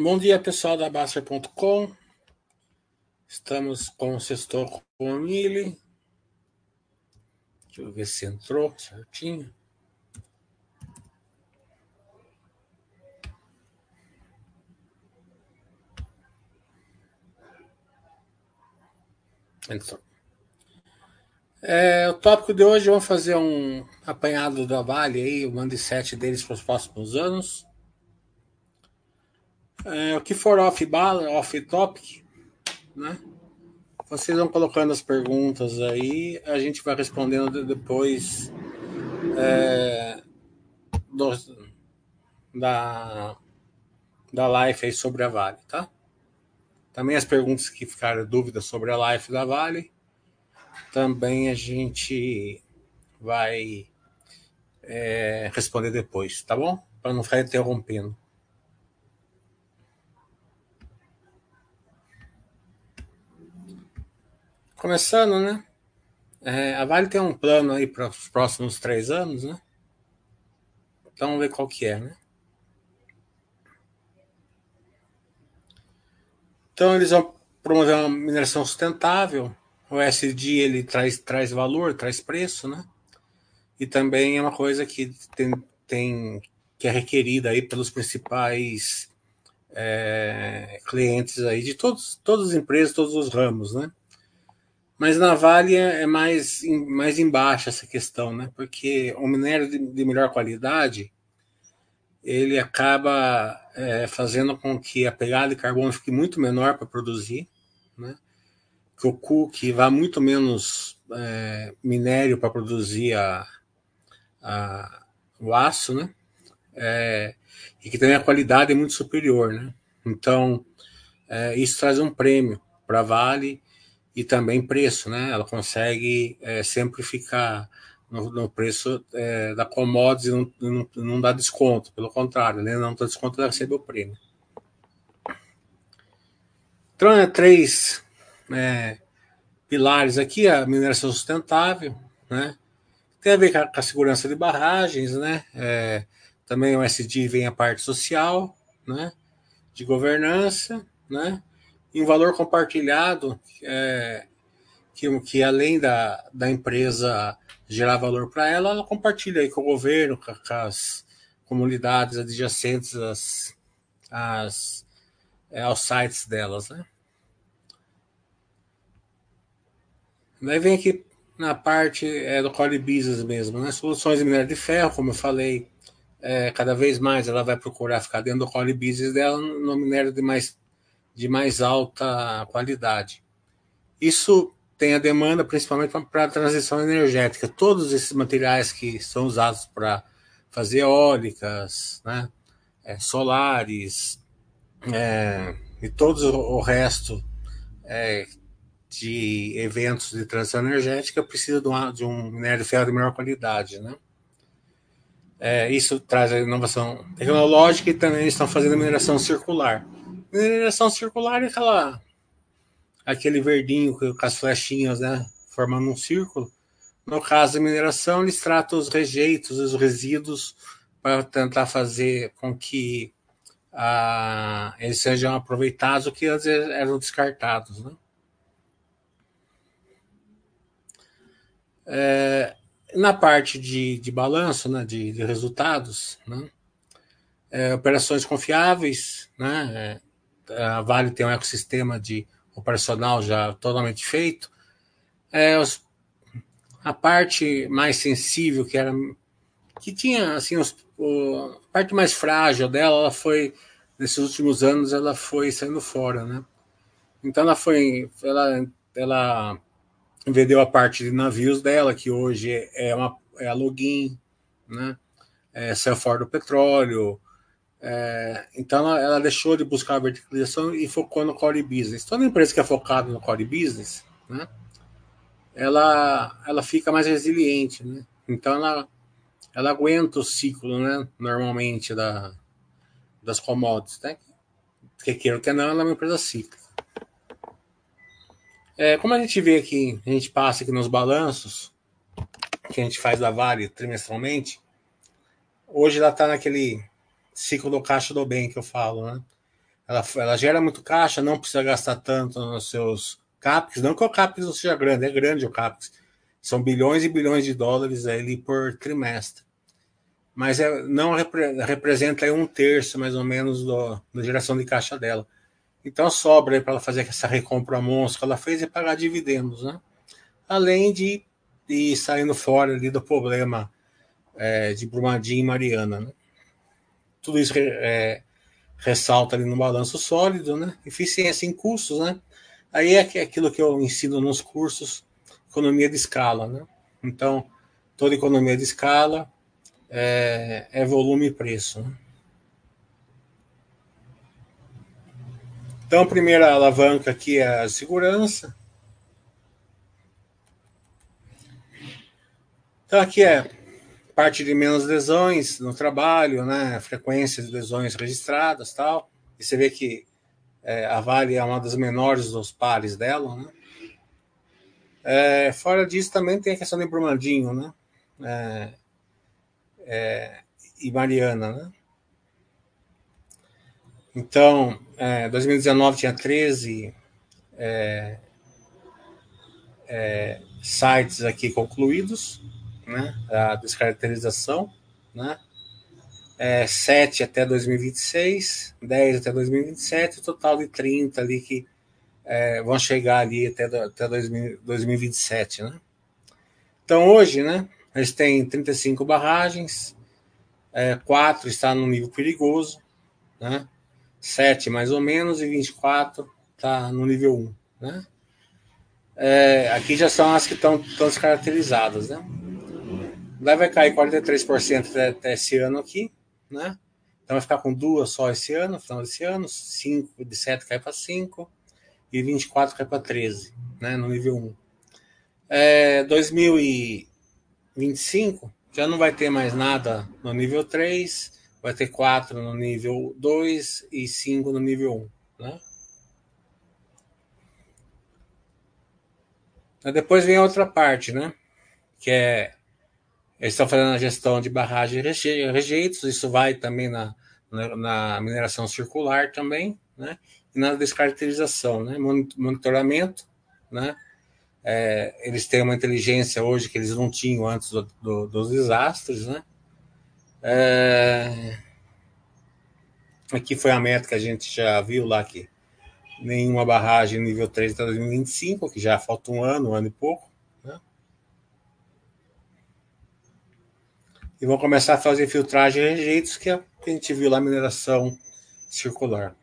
Bom dia, pessoal da Baster.com. Estamos com o sextor com o Mili. Deixa eu ver se entrou certinho. Entrou. É, o tópico de hoje, vamos fazer um apanhado da Vale aí, o Mandicete deles para os próximos anos. É, o que for off bala, off topic, né? Vocês vão colocando as perguntas aí, a gente vai respondendo depois é, do, da, da live aí sobre a Vale, tá? Também as perguntas que ficaram dúvidas sobre a live da Vale, também a gente vai é, responder depois, tá bom? Para não ficar interrompendo. Começando, né? É, a Vale tem um plano aí para os próximos três anos, né? Então vamos ver qual que é, né? Então eles vão promover uma mineração sustentável. O SD ele traz, traz valor, traz preço, né? E também é uma coisa que tem, tem que é requerida aí pelos principais é, clientes aí de todos, todas as empresas, todos os ramos, né? Mas na Vale é mais, mais embaixo essa questão, né? Porque o minério de, de melhor qualidade ele acaba é, fazendo com que a pegada de carbono fique muito menor para produzir, né? Que o cook vá muito menos é, minério para produzir a, a, o aço, né? É, e que também a qualidade é muito superior, né? Então, é, isso traz um prêmio para a Vale e também preço, né? Ela consegue é, sempre ficar no, no preço é, da commodities e não, não, não, dá desconto, pelo contrário, né? não dá desconto, ela recebe o prêmio. Então, é três é, pilares aqui, a mineração sustentável, né? Tem a ver com a, com a segurança de barragens, né? É, também o SD vem a parte social, né? De governança, né? Em valor compartilhado, é, que, que além da, da empresa gerar valor para ela, ela compartilha aí com o governo, com, com as comunidades adjacentes é, aos sites delas. Né? Daí vem aqui na parte é, do core business mesmo, né? Soluções de minério de ferro, como eu falei, é, cada vez mais ela vai procurar ficar dentro do core business dela no minério de mais de mais alta qualidade. Isso tem a demanda principalmente para a transição energética. Todos esses materiais que são usados para fazer eólicas, né, é, solares é, e todo o resto é, de eventos de transição energética precisa de, uma, de um minério de ferro de melhor qualidade, né? É, isso traz a inovação tecnológica e também estão fazendo mineração circular. Mineração circular aquela, aquele verdinho com as flechinhas, né? Formando um círculo. No caso da mineração, eles tratam os rejeitos, os resíduos, para tentar fazer com que ah, eles sejam aproveitados, o que vezes eram descartados. Né? É, na parte de, de balanço, né, de, de resultados, né, é, operações confiáveis, né, é, a Vale tem um ecossistema de operacional já totalmente feito. É, os, a parte mais sensível que era que tinha assim os, o, a parte mais frágil dela, ela foi nesses últimos anos ela foi saindo fora, né? Então ela foi ela ela vendeu a parte de navios dela que hoje é uma é a login, né? É, saiu fora do petróleo, é, então ela, deixou de buscar a verticalização e focou no core business. Toda empresa que é focada no core business, né, ela, ela fica mais resiliente, né? Então ela, ela aguenta o ciclo, né? Normalmente da, das commodities, né? Que queira que não, ela é uma empresa cíclica. É, como a gente vê aqui, a gente passa aqui nos balanços que a gente faz da Vale trimestralmente, hoje ela está naquele ciclo do caixa do bem que eu falo, né? ela, ela gera muito caixa, não precisa gastar tanto nos seus CAPEX, não que o CAPEX não seja grande, é grande o CAPEX. São bilhões e bilhões de dólares ali por trimestre. Mas é, não repre, representa um terço, mais ou menos, do, da geração de caixa dela. Então sobra para ela fazer essa recompra monstro que ela fez e pagar dividendos, né? Além de ir saindo fora ali do problema é, de Brumadinho e Mariana, né? Tudo isso é, ressalta ali no balanço sólido, né? Eficiência em custos, né? Aí é aquilo que eu ensino nos cursos, economia de escala, né? Então, toda economia de escala é, é volume e preço. Né? Então, a primeira alavanca aqui é a segurança. Então, aqui é parte de menos lesões no trabalho, né? Frequência de lesões registradas tal. E você vê que é, a Vale é uma das menores dos pares dela, né? É, fora disso, também tem a questão de Brumadinho, né? É, é, e Mariana, né? Então, é, 2019 tinha 13 é, é, sites aqui concluídos, né? A descaracterização, né? É, 7 até 2026, 10 até 2027, total de 30 ali que é, vão chegar ali até, até 2000, 2027, né? Então hoje, né? Eles têm 35 barragens, é, 4 está no nível perigoso, né? 7 mais ou menos, e 24 está no nível 1. Né? É, aqui já são as que estão todas caracterizadas. Né? Lá vai cair 43% até, até esse ano aqui. Né? Então vai ficar com duas só esse ano, no final desse ano. 5 de 7 cai para 5 e 24 cai para 13, né, no nível 1. É, 2025 já não vai ter mais nada no nível 3 vai ter 4 no nível 2 e 5 no nível 1. Né? depois vem a outra parte, né? Que é. Eles estão fazendo a gestão de barragem e rejeitos, isso vai também na, na, na, mineração circular também, né? E na descaracterização, né? Monitoramento, né? É, eles têm uma inteligência hoje que eles não tinham antes do, do, dos desastres, né? É... Aqui foi a meta que a gente já viu lá que nenhuma barragem nível 3 até 2025, que já falta um ano, um ano e pouco. E vão começar a fazer filtragem e rejeitos, que é o que a gente viu lá, mineração circular.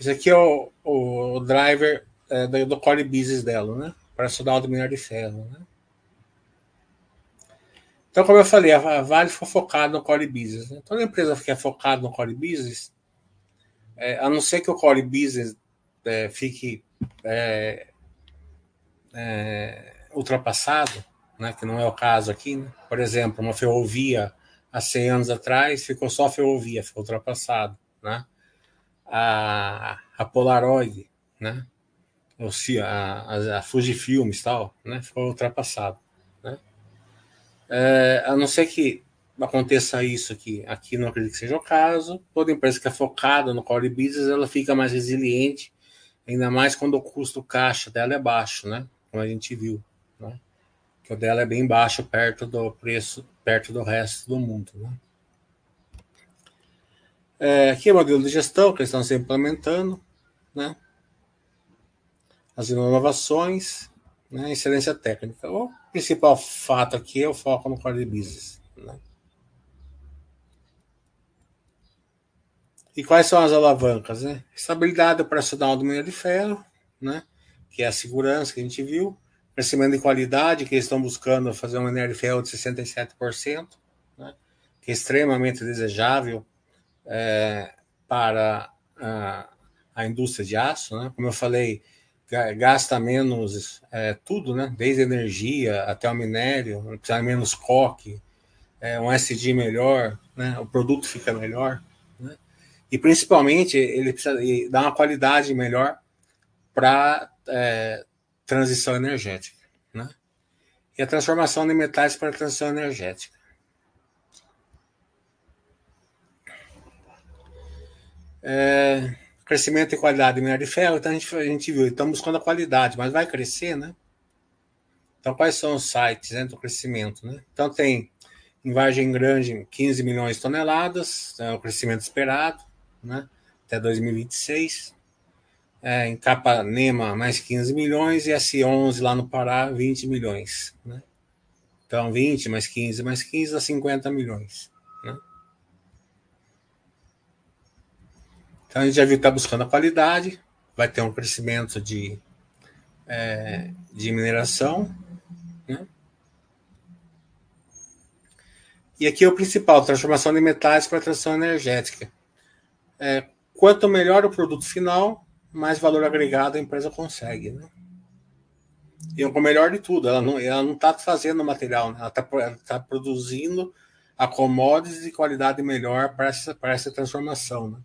Esse aqui é o, o driver é, do core business dela, né? Para estudar o minério de ferro, né? Então, como eu falei, a Vale foi focada no core business. Né? Toda empresa que é focada no core business, é, a não ser que o core business é, fique é, é ultrapassado, né? que não é o caso aqui. Né? Por exemplo, uma ferrovia há 100 anos atrás ficou só ferrovia, ficou ultrapassado. Né? A, a Polaroid, né? a, a, a Fujifilm e tal, né? Ficou ultrapassado, né? É, a não ser que aconteça isso aqui, aqui não acredito que seja o caso. Toda empresa que é focada no core business, ela fica mais resiliente, ainda mais quando o custo caixa dela é baixo, né? Como a gente viu, né? Que o dela é bem baixo perto do preço, perto do resto do mundo, né? É, aqui é o modelo de gestão que eles estão se implementando, né? as inovações, né, excelência técnica. O principal fato aqui é o foco no core business. Né? E quais são as alavancas? Né? Estabilidade operacional do minério de ferro, né? que é a segurança que a gente viu, crescimento de qualidade, que eles estão buscando fazer um minério de ferro de 67%, né? que é extremamente desejável é, para a, a indústria de aço. Né? Como eu falei, gasta menos é, tudo, né? Desde energia até o minério, precisa menos coque, é, um SD melhor, né? O produto fica melhor? E principalmente ele precisa dar uma qualidade melhor para é, transição energética, né? e a transformação de metais para transição energética. É, crescimento e qualidade de minério de ferro, então a gente, a gente viu, estamos buscando a qualidade, mas vai crescer, né? Então, quais são os sites né, do crescimento? Né? Então, tem em Vargem Grande 15 milhões de toneladas, é o crescimento esperado, né? até 2026. É, em Capanema, mais 15 milhões, e S11 lá no Pará, 20 milhões. Né? Então, 20 mais 15 mais 15 dá 50 milhões. Né? Então, a gente já viu que está buscando a qualidade, vai ter um crescimento de, é, de mineração, né? E aqui é o principal, transformação de metais para transição energética. É, quanto melhor o produto final, mais valor agregado a empresa consegue. Né? E o melhor de tudo, ela não ela não está fazendo material, né? ela está tá produzindo a commodities de qualidade melhor para essa, essa transformação. Né?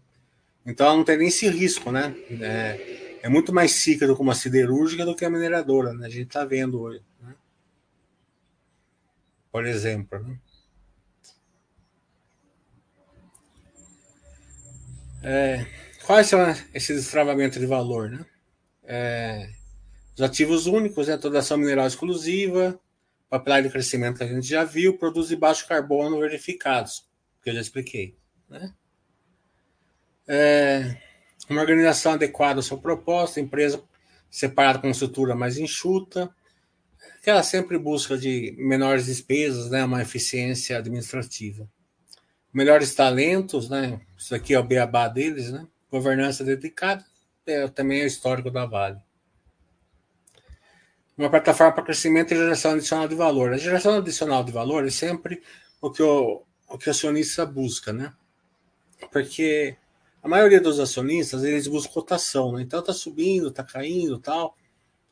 Então ela não tem nem esse risco, né? É, é muito mais cíclico como a siderúrgica do que a mineradora, né? A gente está vendo hoje por exemplo. Né? É, quais são esses destravamentos de valor? Né? É, os ativos únicos, né, toda ação mineral exclusiva, papelagem de crescimento que a gente já viu, produtos de baixo carbono verificados, que eu já expliquei. Né? É, uma organização adequada à sua proposta, empresa separada com estrutura mais enxuta, que ela sempre busca de menores despesas, né, uma eficiência administrativa. Melhores talentos, né, isso aqui é o beabá deles, né, governança dedicada, é, também é histórico da Vale. Uma plataforma para crescimento e geração adicional de valor. A geração adicional de valor é sempre o que o, o, que o acionista busca, né? Porque a maioria dos acionistas, eles buscam cotação, né? Então tá subindo, tá caindo tal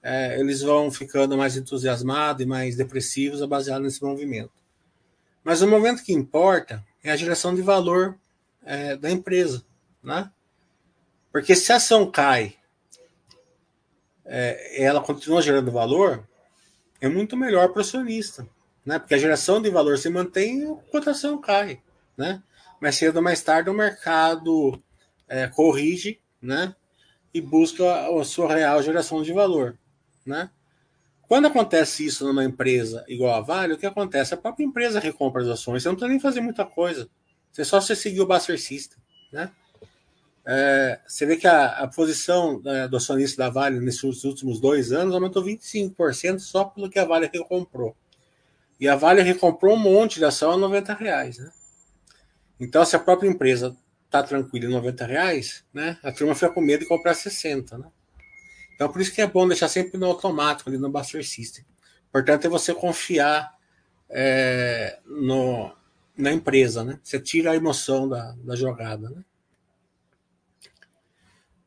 é, eles vão ficando mais entusiasmados e mais depressivos baseado nesse movimento. Mas o momento que importa é a geração de valor é, da empresa, né? Porque se a ação cai, é, ela continua gerando valor, é muito melhor para o acionista, né? Porque a geração de valor se mantém, a cotação cai, né? Mas cedo ou mais tarde o mercado é, corrige, né? E busca a sua real geração de valor né? Quando acontece isso numa empresa igual a Vale, o que acontece? A própria empresa recompra as ações, você não precisa nem fazer muita coisa. Você só se seguir o Buster System, né? É, você vê que a, a posição é, do acionista da Vale nesses últimos dois anos aumentou 25% só pelo que a Vale recomprou. E a Vale recomprou um monte de ação a 90 reais, né? Então, se a própria empresa está tranquila em 90 reais, né? A turma fica com medo de comprar 60, né? Então, por isso que é bom deixar sempre no automático ali no Buster System. Portanto, é você confiar é, no, na empresa, né? Você tira a emoção da, da jogada, né?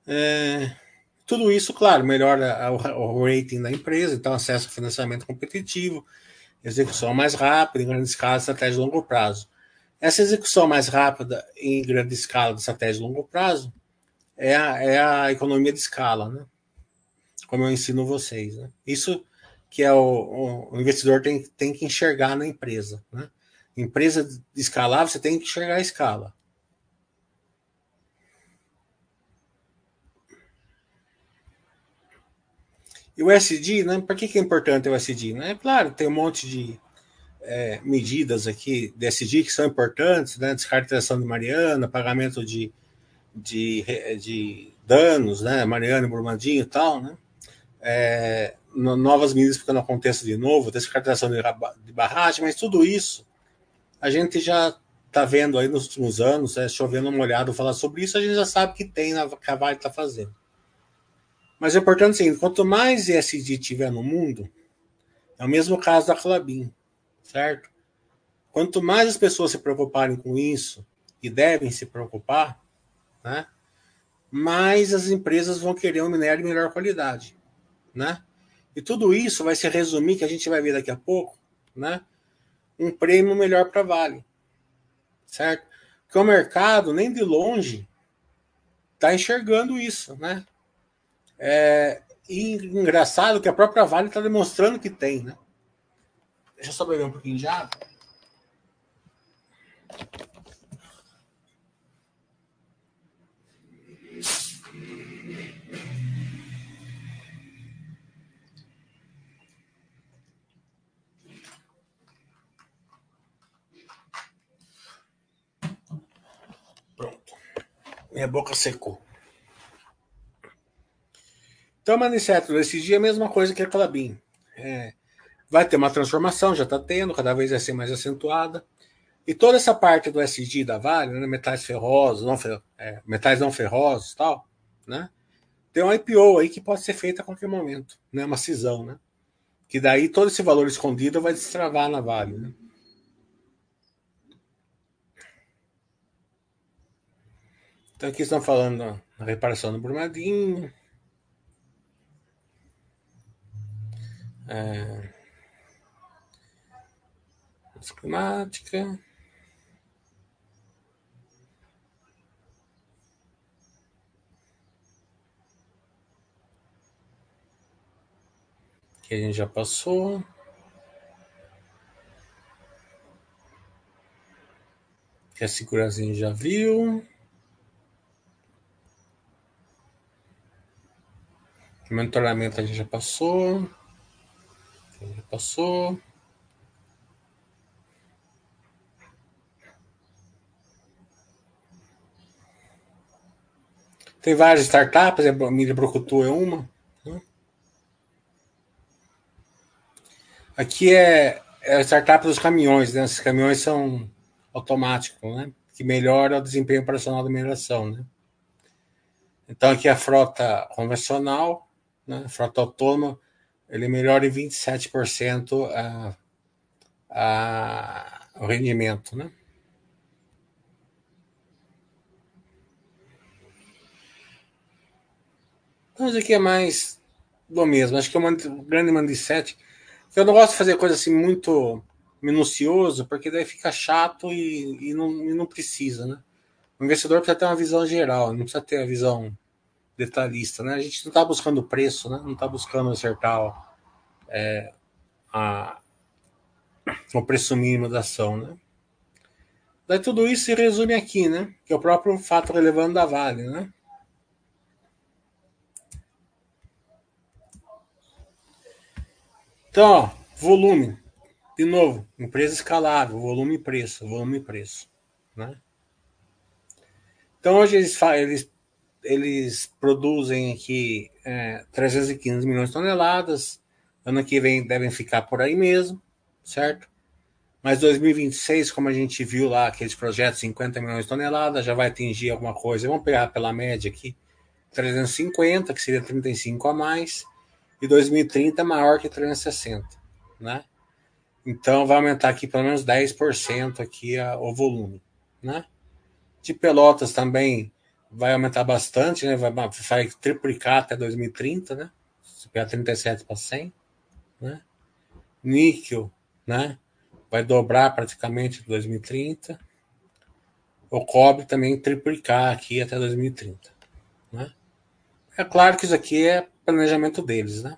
É, tudo isso, claro, melhora o, rating da empresa, então acesso a financiamento competitivo, execução mais rápida, em grande escala, estratégia de longo prazo. Essa execução mais rápida em grande escala de estratégia de longo prazo é a, é a economia de escala, né? Como eu ensino vocês. Né? Isso que é o, o, investidor tem, tem que enxergar na empresa. Né? Empresa escalar, você tem que enxergar a escala. E o SD, né? Por que, que é importante o SD? Né? Claro, tem um monte de é, medidas aqui de SD que são importantes, né? Descaracterização de Mariana, pagamento de, de, de danos, né? Mariana e Brumadinho e tal, né? É, novas medidas porque não aconteça de novo, descartação de, barragem, mas tudo isso a gente já está vendo aí nos últimos anos, é, chovendo uma olhada falar sobre isso, a gente já sabe que tem na que a Vale está fazendo. Mas é importante seguinte: quanto mais ESG tiver no mundo, é o mesmo caso da Clabin, certo? Quanto mais as pessoas se preocuparem com isso, e devem se preocupar, né, mais as empresas vão querer um minério de melhor qualidade né? E tudo isso vai se resumir, que a gente vai ver daqui a pouco, né? Um prêmio melhor para Vale, certo? Porque o mercado, nem de longe, está enxergando isso, né? É, e engraçado que a própria Vale está demonstrando que tem, né? Deixa eu só beber um pouquinho de água. Minha boca secou. Então, Maniceto, esse dia é a mesma coisa que a Clabin. É, vai ter uma transformação, já está tendo, cada vez vai ser mais acentuada. E toda essa parte do SG da Vale, né, metais ferrosos, não, é, metais não ferrosos tal, né? Tem um IPO aí que pode ser feito a qualquer momento, né? Uma cisão, né? Que daí todo esse valor escondido vai destravar na Vale, né? Então aqui estão falando da reparação do Brumadinho. É, climática. Que a gente já passou. Que a segurança a gente já viu. Monitoramento a gente já passou. Já passou. Tem várias startups, a mídia Brocutu é uma. Né? Aqui é, é a startup dos caminhões, né? Esses caminhões são automáticos, né? Que melhora o desempenho operacional da mineração, né? Então aqui a frota convencional, né? frota autônoma, ele melhora em 27% a, a, o rendimento, né? Então isso aqui é mais do mesmo. Acho que é uma grande mandicete. Eu não gosto de fazer coisa assim muito minucioso, porque daí fica chato e, e, não, e não precisa, né? O investidor precisa ter uma visão geral, não precisa ter a visão detalhista, né? A gente não está buscando preço, né? Não está buscando acertar é, a, o preço mínimo da ação, né? Daí tudo isso se resume aqui, né? Que é o próprio fato relevante da Vale, né? Então, ó, volume. De novo, empresa escalável, volume e preço, volume e preço. Né? Então, hoje eles, eles eles produzem aqui é, 315 milhões de toneladas. Ano que vem devem ficar por aí mesmo, certo? Mas 2026, como a gente viu lá, aqueles projetos 50 milhões de toneladas, já vai atingir alguma coisa. Vamos pegar pela média aqui, 350, que seria 35 a mais, e 2030 maior que 360, né? Então vai aumentar aqui pelo menos 10% aqui a, o volume, né? De Pelotas também vai aumentar bastante, né? Vai, vai triplicar até 2030, né? Se pegar 37 para 100, né? Níquel, né? Vai dobrar praticamente em 2030. O cobre também triplicar aqui até 2030, né? É claro que isso aqui é planejamento deles, né?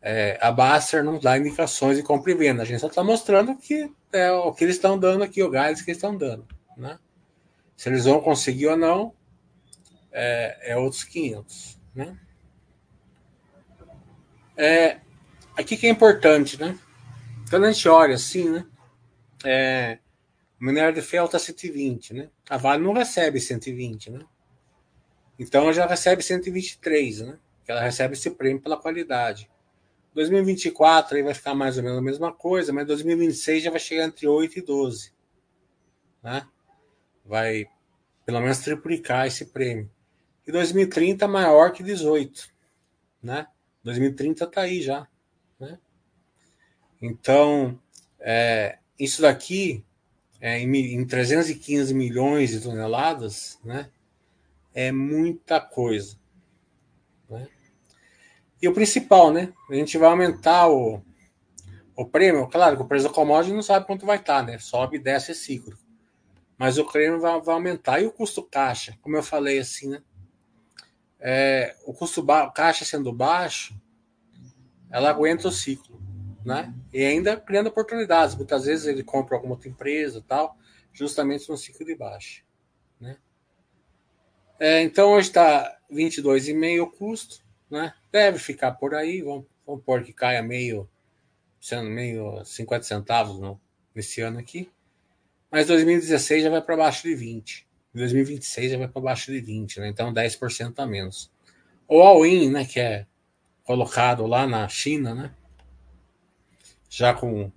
É, a Baster não dá indicações de compra e venda. A gente só está mostrando que é o que eles estão dando aqui, o gás que eles estão dando, né? Se eles vão conseguir ou não, é, é outros 500, né? É, aqui que é importante, né? Quando a gente olha assim, né? É, o minério de ferro está 120, né? A Vale não recebe 120, né? Então ela já recebe 123, né? Ela recebe esse prêmio pela qualidade. 2024 aí vai ficar mais ou menos a mesma coisa, mas 2026 já vai chegar entre 8 e 12, né? Vai pelo menos triplicar esse prêmio e 2030 maior que 18, né? 2030 está aí já, né? Então, é, isso daqui, é, em, em 315 milhões de toneladas, né? É muita coisa, né? E o principal, né? A gente vai aumentar o, o prêmio, claro que o preço do commodity não sabe quanto vai estar, tá, né? Sobe desce é ciclo. Mas o prêmio vai, vai aumentar. E o custo caixa, como eu falei assim, né? É, o custo caixa sendo baixo, ela aguenta o ciclo. né? E ainda criando oportunidades. Muitas vezes ele compra alguma outra empresa tal, justamente no ciclo de baixa, né? É, então hoje está 22,5 o custo, né? Deve ficar por aí, vamos, vamos pôr que caia meio, sendo meio 50 centavos no, nesse ano aqui. Mas 2016 já vai para baixo de 20. 2026 já vai para baixo de 20, né? Então 10% a menos. O all-in, né, que é colocado lá na China, né? Já com,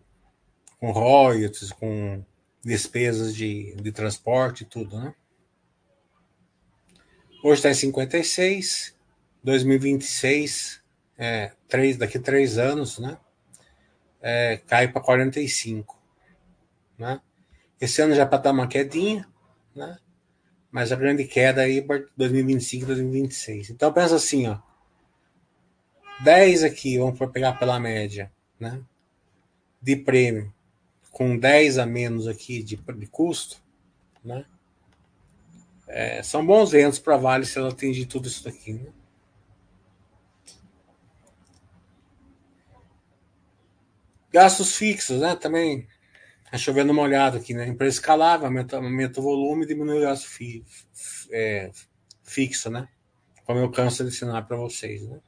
com royalties, com despesas de, de transporte e tudo, né? Hoje está em 56, 2026, é, três, daqui três anos, né? É, cai para 45, né? Esse ano já para dar uma quedinha, né? Mas a grande queda aí para 2025 2026. Então pensa assim, ó. 10 aqui, vamos pegar pela média, né? De prêmio, com 10 a menos aqui de, de custo, né? É, são bons ventos para Vale se ela atingir tudo isso daqui. Né? Gastos fixos, né? Também está chovendo uma olhada aqui, né? Empresa escalável, aumenta, aumenta o volume e diminui o gasto fi, é, fixo, né? Como eu canso de ensinar para vocês, né?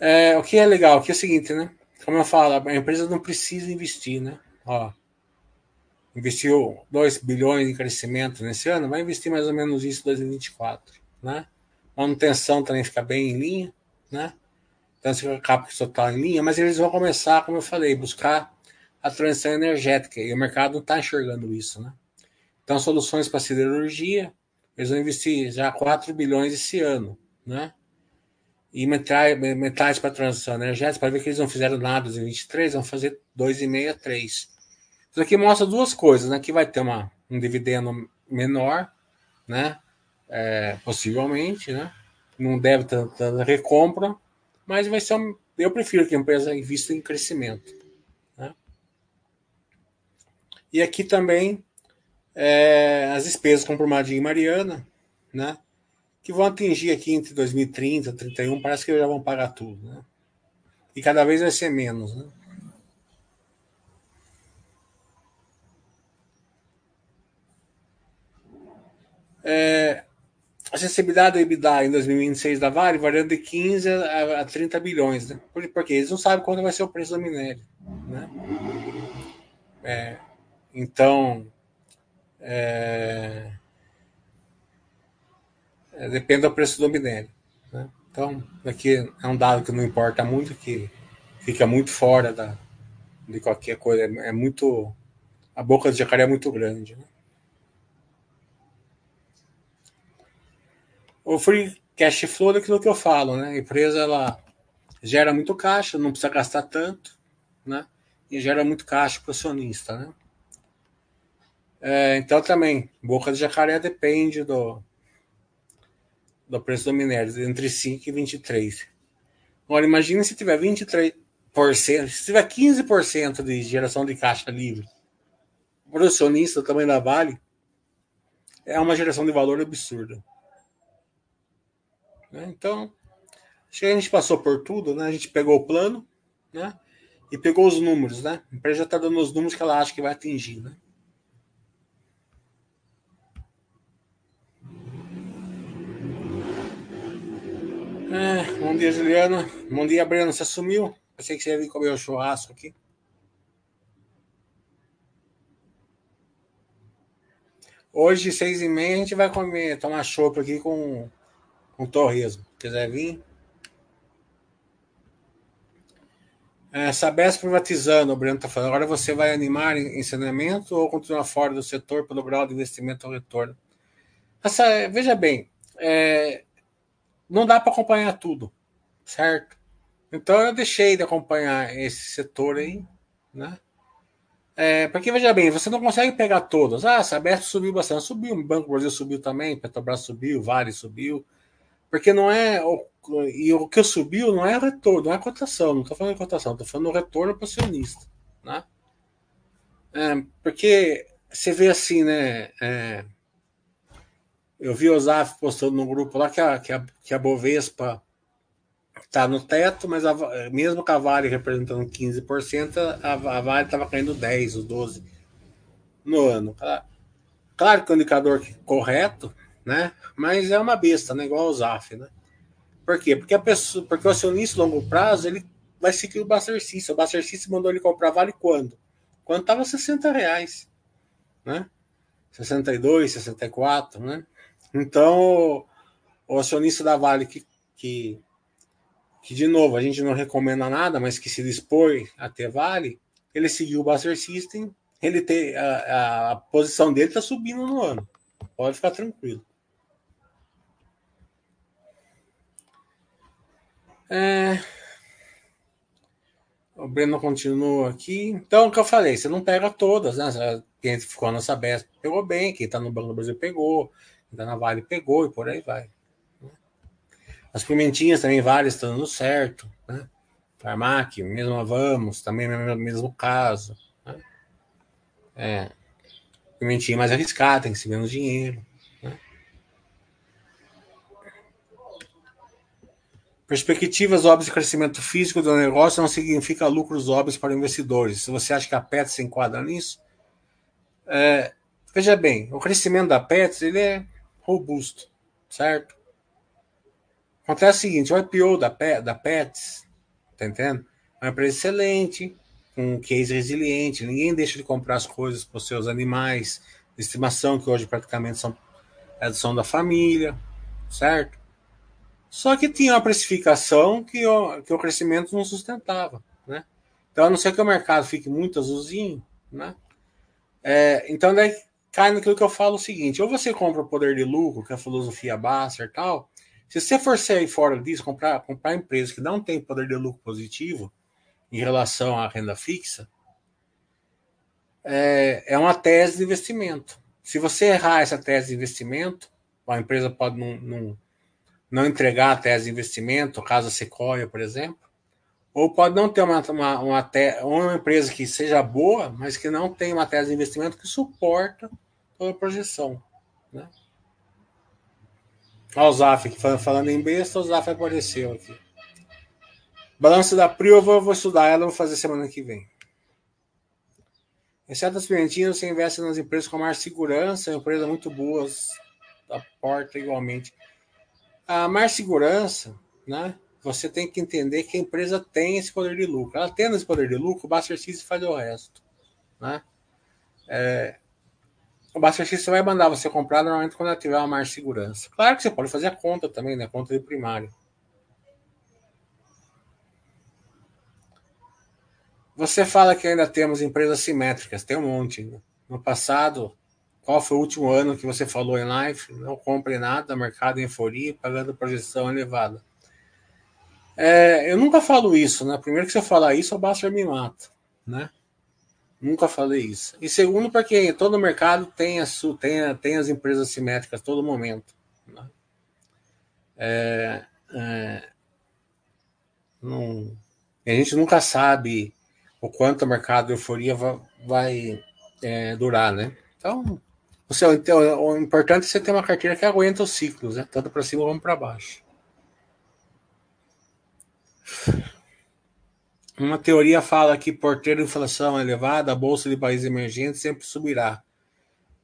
É, o que é legal aqui é o seguinte, né? Como eu falo, a empresa não precisa investir, né? Ó, investiu 2 bilhões em crescimento nesse ano, vai investir mais ou menos isso em 2024, né? Manutenção também fica bem em linha, né? Então, se o capital total em linha, mas eles vão começar, como eu falei, buscar a transição energética, e o mercado não está enxergando isso, né? Então, soluções para siderurgia, eles vão investir já 4 bilhões esse ano, né? E metais para transição energética, para ver que eles não fizeram nada em 23, vão fazer 2,5 a 3. Isso aqui mostra duas coisas, né? Que vai ter uma, um dividendo menor, né? É, possivelmente, né? Não deve ter tanta recompra, mas vai ser um, eu prefiro que a empresa invista em crescimento. Né? E aqui também é, as despesas com Brumadinho e Mariana, né? Que vão atingir aqui entre 2030 e 2031, parece que já vão pagar tudo, né? E cada vez vai ser menos, né? É, a sensibilidade do EBITDA em 2026 da Vale variando de 15 a, a 30 bilhões, né? Porque eles não sabem quanto vai ser o preço do minério, né? É, então, é, é, depende do preço do minério. Né? Então, aqui é um dado que não importa muito, que fica muito fora da, de qualquer coisa. É, é muito. A boca do jacaré é muito grande. Né? O free cash flow é aquilo que eu falo, né? A empresa ela gera muito caixa, não precisa gastar tanto, né? E gera muito caixa para o acionista, né? É, então também, boca de jacaré depende do, do preço do minério, entre 5 e 23. Agora, imagine se tiver 23%, se tiver 15% de geração de caixa livre, o acionista também da Vale, é uma geração de valor absurda. Né? Então, acho que a gente passou por tudo, né? A gente pegou o plano, né? E pegou os números, né? A empresa já está dando os números que ela acha que vai atingir, né? É, bom dia, Juliana. Bom dia, Breno. Você sumiu? Pensei que você ia vir comer o churrasco aqui. Hoje, seis e meia, a gente vai comer, tomar chopp aqui com um torresmo. Quiser vir? É, Sabesp privatizando, o Breno está falando. Agora você vai animar ensinamento ou continuar fora do setor pelo grau de investimento ao retorno? Essa, veja bem, é, não dá para acompanhar tudo, certo? Então eu deixei de acompanhar esse setor aí, né? É, porque veja bem, você não consegue pegar todas. Ah, Sabesp subiu bastante, subiu, o Banco Brasil subiu também, Petrobras subiu, Vale subiu, porque não é. E o que subiu não é retorno, não é cotação. Não estou falando de cotação, estou falando do retorno para o acionista. Né? É, porque você vê assim, né? É, eu vi o Zaf postando no grupo lá que a, que a, que a Bovespa Está no teto, mas a, mesmo com a Vale representando 15%, a, a Vale estava caindo 10% ou 12% no ano. Claro que é um indicador correto, né? Mas é uma besta, né? Igual o ZAF, né? Por quê? Porque, a pessoa, porque o acionista longo prazo ele vai seguir o Buster System. O Buster System mandou ele comprar Vale quando? Quando estava 60 reais, né? 62, 64, né? Então, o acionista da Vale que, que, que, de novo, a gente não recomenda nada, mas que se dispõe a ter Vale, ele seguiu o Buster System, ele tem, a, a posição dele está subindo no ano. Pode ficar tranquilo. É... O Breno continua aqui. Então, o que eu falei, você não pega todas, né? Quem ficou na Sabesp pegou bem, quem está no Banco do Brasil pegou, quem está na Vale pegou e por aí vai. As pimentinhas também várias estão dando certo, né? Farmac, mesmo Vamos, também mesmo caso. Né? É. Pimentinha mais arriscada, tem que ser menos dinheiro. Perspectivas óbvias de crescimento físico do negócio não significa lucros óbvios para investidores. Se você acha que a Pets se enquadra nisso, é, veja bem, o crescimento da Pets ele é robusto, certo? Acontece o seguinte, o IPO da, da Pets, tá entendendo? É uma empresa excelente, com um case resiliente, ninguém deixa de comprar as coisas para os seus animais de estimação, que hoje praticamente são, é, são da família, certo? Só que tinha uma precificação que o, que o crescimento não sustentava. Né? Então, a não ser que o mercado fique muito azulzinho, né? É, então, daí cai naquilo que eu falo o seguinte: ou você compra o poder de lucro, que é a filosofia Basser e tal. Se você for sair fora disso, comprar, comprar empresas que não têm poder de lucro positivo em relação à renda fixa, é, é uma tese de investimento. Se você errar essa tese de investimento, a empresa pode não, não não entregar a tese de investimento, caso Sequoia, por exemplo, ou pode não ter uma, uma, uma, te, uma empresa que seja boa, mas que não tem uma tese de investimento que suporta toda a projeção. Né? Olha o Zaf falando em besta, o Zaf apareceu aqui. Balanço da Prio, eu vou, estudar ela, vou fazer semana que vem. Exceto as pimentinhas, você investe nas empresas com mais segurança, empresas muito boas, da porta igualmente. A mais segurança, né? Você tem que entender que a empresa tem esse poder de lucro. Ela tendo esse poder de lucro, o Buster System faz o resto, né? É, o Buster System vai mandar você comprar normalmente quando tiver uma mais segurança. Claro que você pode fazer a conta também, né? Conta de primário. Você fala que ainda temos empresas simétricas, tem um monte. Né? No passado, qual foi o último ano que você falou em live? Não compre nada, mercado em euforia, pagando projeção elevada. É, eu nunca falo isso, né? Primeiro que se eu falar isso, o Baster me mata, né? Nunca falei isso. E segundo, porque todo mercado tem, a tem, tem as empresas simétricas todo momento. Né? É, é, não, a gente nunca sabe o quanto o mercado de euforia vai, vai é, durar, né? Então, seu, então, o importante é você ter uma carteira que aguenta os ciclos, né? tanto para cima como para baixo. Uma teoria fala que por ter inflação elevada, a bolsa de países emergentes sempre subirá,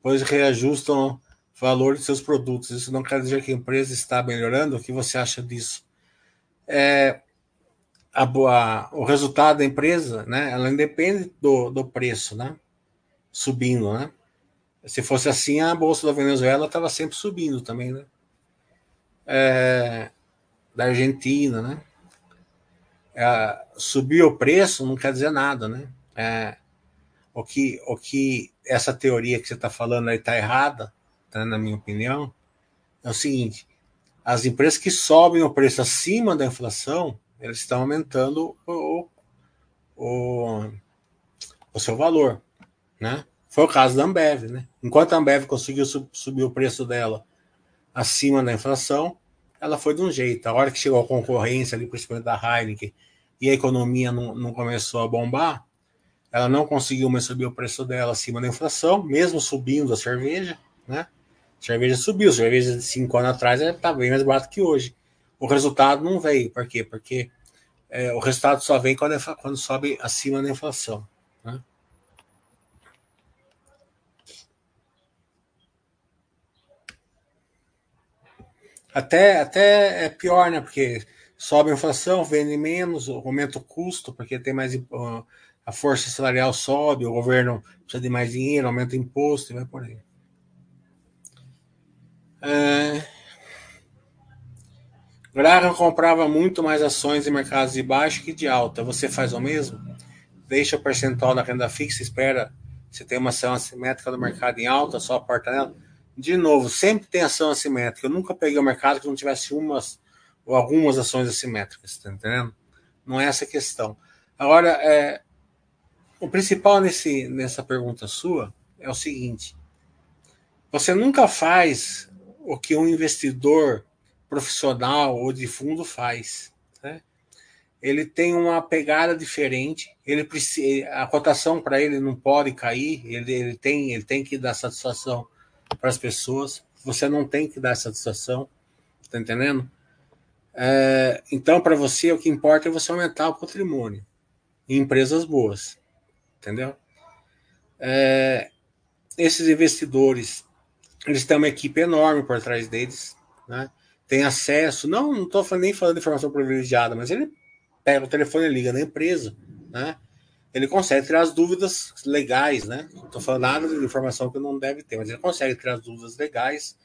pois reajustam o valor de seus produtos. Isso não quer dizer que a empresa está melhorando? O que você acha disso? É, a, a, o resultado da empresa, né, ela independe do, do preço, né, subindo, né. Se fosse assim, a bolsa da Venezuela estava sempre subindo também, né? É, da Argentina, né? É, subir o preço não quer dizer nada, né? É, o, que, o que essa teoria que você está falando aí está errada, tá, na minha opinião, é o seguinte: as empresas que sobem o preço acima da inflação, eles estão aumentando o, o, o seu valor, né? Foi o caso da Ambev, né? Enquanto a Ambev conseguiu sub subir o preço dela acima da inflação, ela foi de um jeito. A hora que chegou a concorrência ali, principalmente da Heineken, e a economia não, não começou a bombar, ela não conseguiu mais subir o preço dela acima da inflação, mesmo subindo a cerveja, né? A cerveja subiu, a cerveja de cinco anos atrás estava tá bem mais barato que hoje. o resultado não veio. Por quê? Porque é, o resultado só vem quando, é, quando sobe acima da inflação. Até, até é pior, né? Porque sobe a inflação, vende menos, aumenta o custo, porque tem mais a força salarial sobe, o governo precisa de mais dinheiro, aumenta o imposto e vai por aí. É... Graham comprava muito mais ações em mercados de baixo que de alta. Você faz o mesmo? Deixa o percentual na renda fixa, espera se tem uma ação assimétrica do mercado em alta, só aporta nela. De novo, sempre tem ação assimétrica. Eu nunca peguei o mercado que não tivesse umas ou algumas ações assimétricas, tá entendendo? Não é essa a questão. Agora, é, o principal nesse, nessa pergunta sua é o seguinte: você nunca faz o que um investidor profissional ou de fundo faz. Né? Ele tem uma pegada diferente. Ele a cotação para ele não pode cair. Ele, ele, tem, ele tem que dar satisfação para as pessoas. Você não tem que dar satisfação, tá entendendo? É, então, para você, o que importa é você aumentar o patrimônio em empresas boas, entendeu? É, esses investidores, eles têm uma equipe enorme por trás deles, né? Tem acesso, não, estou nem falando de informação privilegiada, mas ele pega o telefone e liga na empresa, né? Ele consegue tirar as dúvidas legais, né? Não estou falando nada de informação que não deve ter, mas ele consegue tirar as dúvidas legais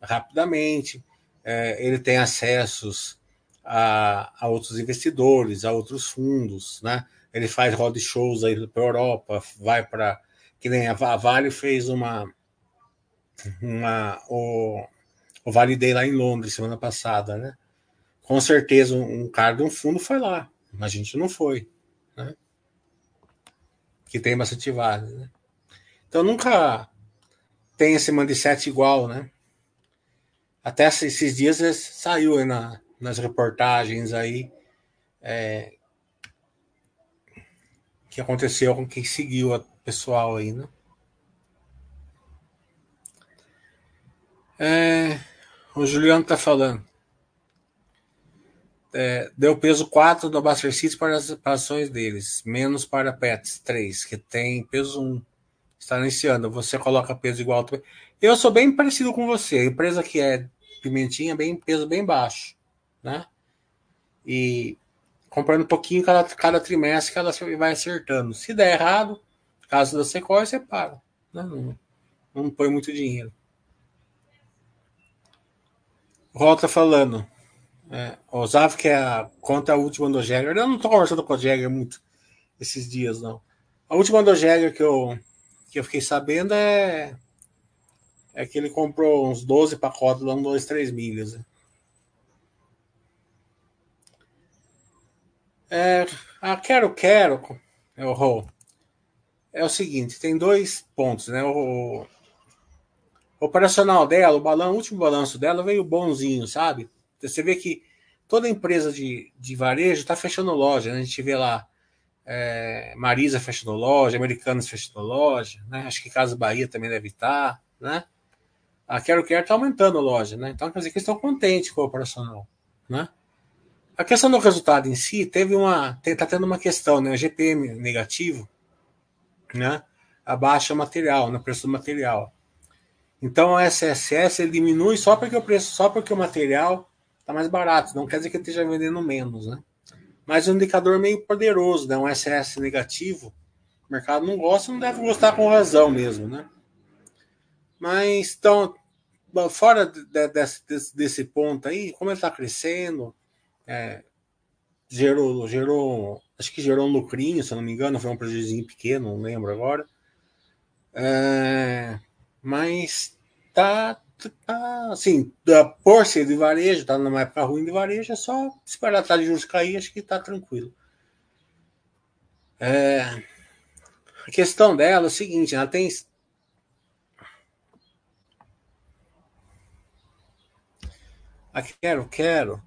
rapidamente é, ele tem acessos a, a, outros investidores, a outros fundos, né? Ele faz road shows aí para Europa, vai para que nem a Vale fez uma uma o, o Vale Day lá em Londres semana passada, né? Com certeza um, um cara de um fundo foi lá, mas a gente não foi, né? Que tem bastante vale, né? Então nunca tem esse mindset igual, né? Até esses dias saiu na, nas reportagens aí é, que aconteceu com quem seguiu o pessoal aí, né? É, o Juliano tá falando. É, deu peso 4 do Abastecis para as ações deles, menos para Pets 3, que tem peso 1. Está iniciando. Você coloca peso igual. Eu sou bem parecido com você. A empresa que é pimentinha, bem peso bem baixo, né? E comprando um pouquinho cada, cada trimestre que ela vai acertando. Se der errado, caso da sequência, você paga. Né? Não, não põe muito dinheiro. Tá falando. É, o Zav que é a conta a última do Jäger. Eu não tô conversando com o Jäger muito esses dias, não. A última do Jäger que eu, que eu fiquei sabendo é é que ele comprou uns 12 pacotes, dando 2, 3 milhas. Né? É, a Quero Quero, é o, é o seguinte, tem dois pontos, né? O, o operacional dela, o, o último balanço dela veio bonzinho, sabe? Você vê que toda empresa de, de varejo está fechando loja, né? A gente vê lá é, Marisa fechando loja, Americanas fechando loja, né? Acho que Casa Bahia também deve estar, né? a Quero Quero está aumentando a loja, né? Então quer dizer que estão contentes com o operacional, né? A questão do resultado em si teve uma, está tendo uma questão, né? O GPM negativo, né? Abaixa o material, no né? preço do material. Então o SSS ele diminui só porque o preço, só porque o material está mais barato. Não quer dizer que ele esteja vendendo menos, né? Mas é um indicador meio poderoso, né? Um SS negativo, o mercado não gosta, não deve gostar com razão mesmo, né? Mas então, fora de, desse, desse, ponto aí, como ele está crescendo, é, gerou, gerou, acho que gerou um lucrinho, se não me engano, foi um prejuízo pequeno, não lembro agora. É, mas tá, tá assim, por ser de varejo, tá numa época ruim de varejo, é só esperar a taxa de juros cair, acho que tá tranquilo. É, a questão dela é o seguinte, ela tem Ah, quero, quero.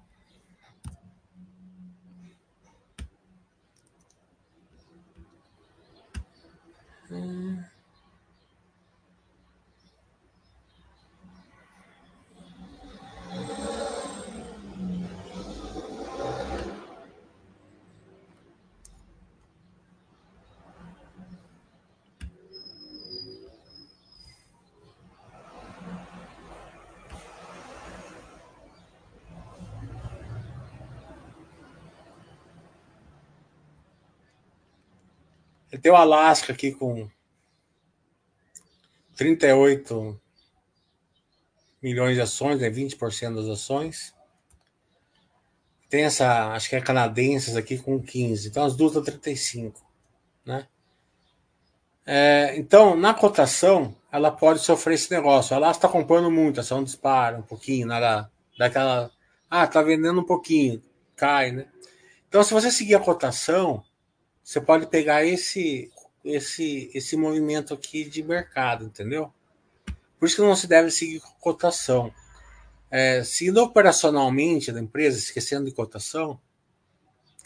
Tem o Alaska aqui com 38 milhões de ações, né, 20% das ações. Tem essa, acho que é canadenses aqui com 15. Então as duas dão 35, né? É, então, na cotação, ela pode sofrer esse negócio. Ela está comprando muito, ação dispara um pouquinho, ela daquela. Ah, tá vendendo um pouquinho, cai, né? Então, se você seguir a cotação, você pode pegar esse, esse, esse movimento aqui de mercado, entendeu? Por isso que não se deve seguir cotação. É, seguindo operacionalmente da empresa, esquecendo de cotação,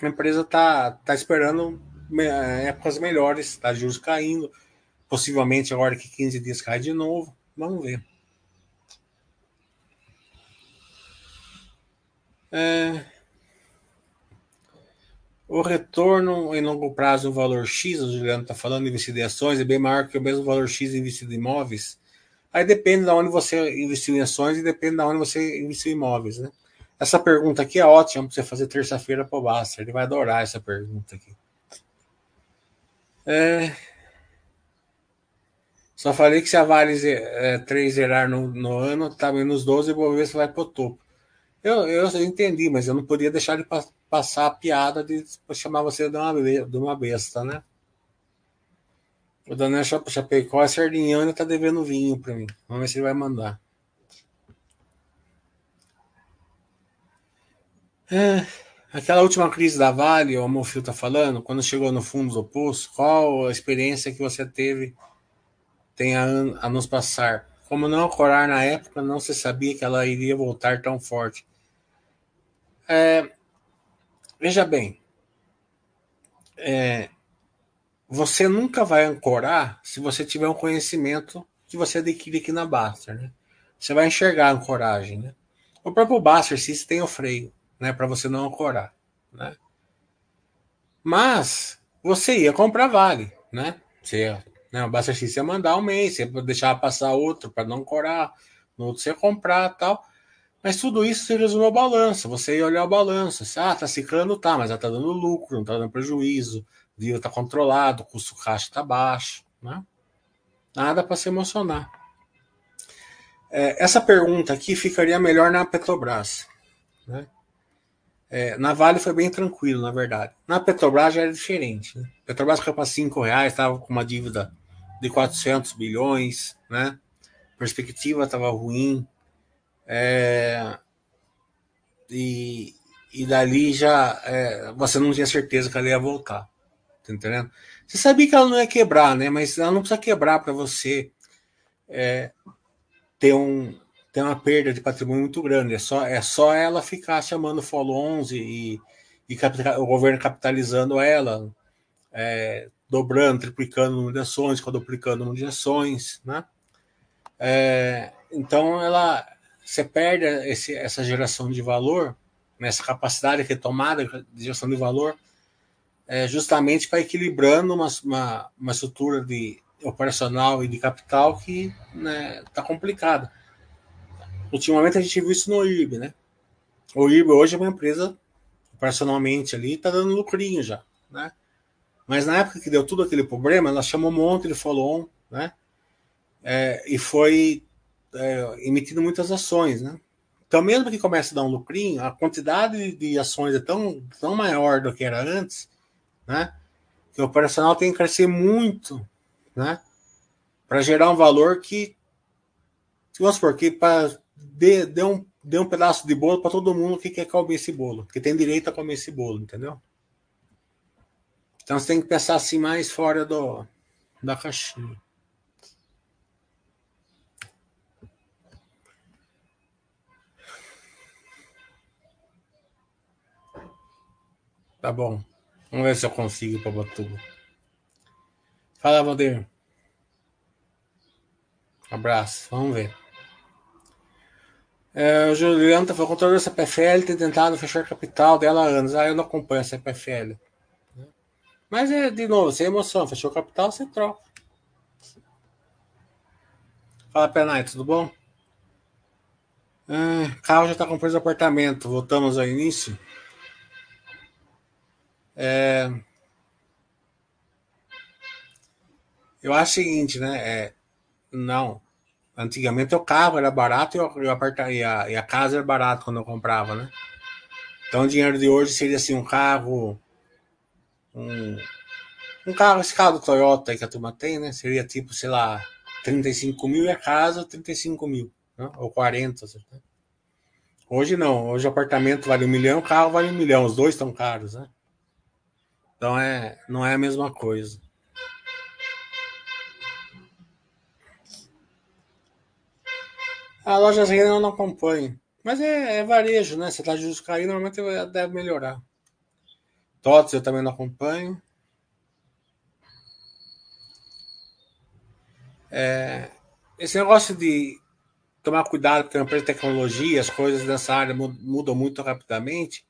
a empresa está tá esperando épocas melhores, tá juros caindo, possivelmente agora que 15 dias cai de novo. Vamos ver. É... O retorno em longo prazo, o valor X, o Juliano está falando, investido em ações, é bem maior que o mesmo valor X investido em imóveis. Aí depende de onde você investiu em ações e depende de onde você investiu em imóveis, né? Essa pergunta aqui é ótima para você fazer terça-feira para o Basta. Ele vai adorar essa pergunta aqui. É... Só falei que se a Vale é, 3 zerar no, no ano, tá menos 12, vou ver se vai pro topo. Eu, eu, eu, entendi, mas eu não podia deixar de passar a piada de chamar você de uma, de uma besta, né? O Daniel Chapecó, a Sardinha ainda tá devendo vinho para mim. Vamos ver se ele vai mandar. É, aquela última crise da Vale, o Amorfil tá falando, quando chegou no fundo do poço, qual a experiência que você teve tem a, a nos passar? Como não ocorrer na época, não se sabia que ela iria voltar tão forte. É, veja bem, é, você nunca vai ancorar se você tiver um conhecimento que você adquire aqui na Baster, né? Você vai enxergar a ancoragem, né? O próprio Baster System tem o freio, né? Para você não ancorar, né? Mas você ia comprar vale, né? Você, né? O Baster ia mandar um mês, você ia deixar passar outro para não ancorar, no outro você ia comprar tal. Mas tudo isso se resume ao balanço. Você ia olhar o balanço. Ah, tá ciclando, tá, mas já tá dando lucro, não tá dando prejuízo dívida está controlado, o custo caixa está baixo, né? Nada para se emocionar. É, essa pergunta aqui ficaria melhor na Petrobras. Né? É, na Vale foi bem tranquilo, na verdade. Na Petrobras já era diferente. Né? Petrobras caiu para 5 reais, estava com uma dívida de 400 bilhões, né? A perspectiva estava ruim. É, e, e dali já é, você não tinha certeza que ela ia voltar. Tá entendendo? Você sabia que ela não ia quebrar, né? Mas ela não precisa quebrar para você é, ter, um, ter uma perda de patrimônio muito grande. É só, é só ela ficar chamando o Follow 11 e, e o governo capitalizando ela, é, dobrando, triplicando o número de ações, quadruplicando o número de ações, né? É, então ela você perde esse, essa geração de valor, nessa capacidade de retomada de geração de valor, é, justamente para equilibrando uma, uma, uma, estrutura de operacional e de capital que está né, tá complicada. Ultimamente a gente viu isso no IRB, né? O IRB hoje é uma empresa operacionalmente ali está dando lucrinho já, né? Mas na época que deu tudo aquele problema, ela chamou um monte de follow-on, né? É, e foi é, emitindo muitas ações, né? Então, mesmo que comece a dar um lucrinho, a quantidade de ações é tão, tão maior do que era antes né? Que o operacional tem que crescer muito, né? Para gerar um valor que, vamos supor, que para dê, dê, um, dê um pedaço de bolo para todo mundo que quer comer esse bolo, que tem direito a comer esse bolo, entendeu? Então você tem que pensar assim mais fora do, da caixinha. Tá bom. Vamos ver se eu consigo para Batuba. Fala, Valdir. Abraço. Vamos ver. É, o Juliano tá falando, controle da CPFL tem tentado fechar capital dela há anos. Ah, eu não acompanho a CPFL. Mas é, de novo, sem emoção. Fechou capital, você troca. Fala, Penai, tudo bom? Ah, carro já está comprando apartamento. Voltamos ao início. É... Eu acho o seguinte, né? É, não. Antigamente o carro era barato e, o, e, aparta, e, a, e a casa era barato quando eu comprava, né? Então o dinheiro de hoje seria assim, um carro. Um, um carro, esse carro do Toyota que a turma tem, né? Seria tipo, sei lá, 35 mil e a casa 35 mil, né? ou 40. Né? Hoje não, hoje o apartamento vale um milhão, o carro vale um milhão, os dois estão caros, né? Então é, não é a mesma coisa. A loja Reina eu não acompanho. Mas é, é, varejo, né? Você tá de juros cair, normalmente deve melhorar. TOTS eu também não acompanho. É, esse negócio de tomar cuidado porque a empresa de tecnologia, as coisas nessa área mudam muito rapidamente.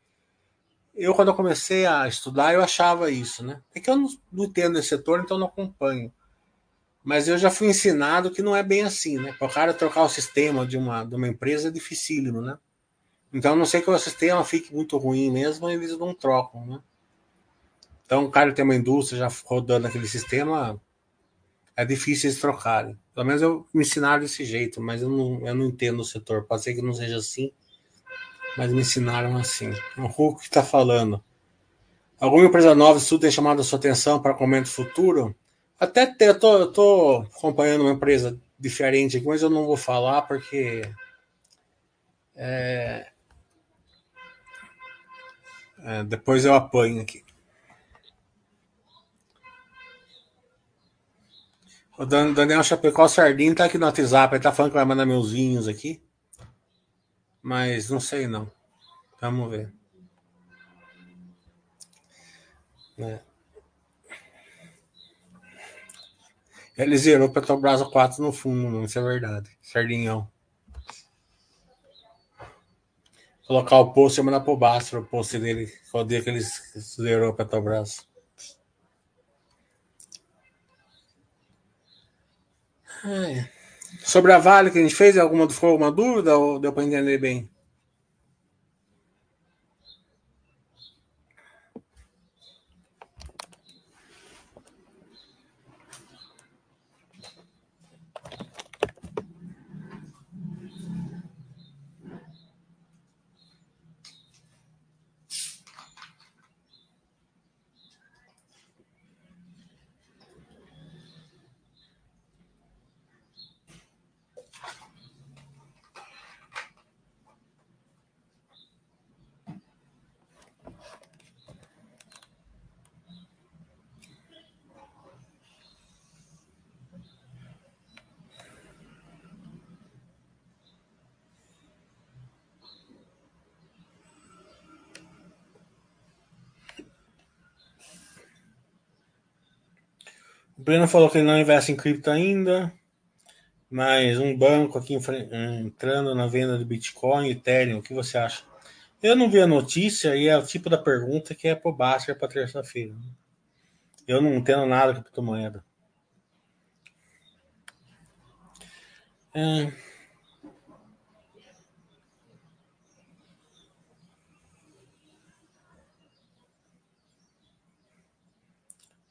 Eu, quando eu comecei a estudar, eu achava isso, né? É que eu não, não entendo esse setor, então não acompanho. Mas eu já fui ensinado que não é bem assim, né? Para o cara trocar o sistema de uma, de uma empresa é dificílimo, né? Então, a não sei que o sistema fique muito ruim mesmo, eles não trocam, né? Então, o cara tem uma indústria já rodando aquele sistema, é difícil eles trocarem. Pelo menos eu me ensinaram desse jeito, mas eu não, eu não entendo o setor. Pode ser que não seja assim, mas me ensinaram assim. O Hulk está falando. Alguma empresa nova estudo tem chamado a sua atenção para comento futuro? Até ter, eu tô, eu tô acompanhando uma empresa diferente aqui, mas eu não vou falar porque é, é, depois eu apanho aqui. O Daniel Chapecó Sardinho tá aqui no WhatsApp, ele tá falando que vai mandar meus vinhos aqui. Mas não sei não. Vamos ver. É. Ele zerou Petrobras 4 no fundo, isso é verdade. Sardinhão. Colocar o post e mandar pro Bastro o post dele. Qual dia que ele zerou Petrobras. Sobre a Vale que a gente fez, alguma ficou alguma dúvida ou deu para entender bem? Breno falou que ele não investe em cripto ainda, mas um banco aqui entrando na venda de Bitcoin, Ethereum, o que você acha? Eu não vi a notícia e é o tipo da pergunta que é pro Baster para terça-feira. Eu não entendo nada de criptomoeda. É...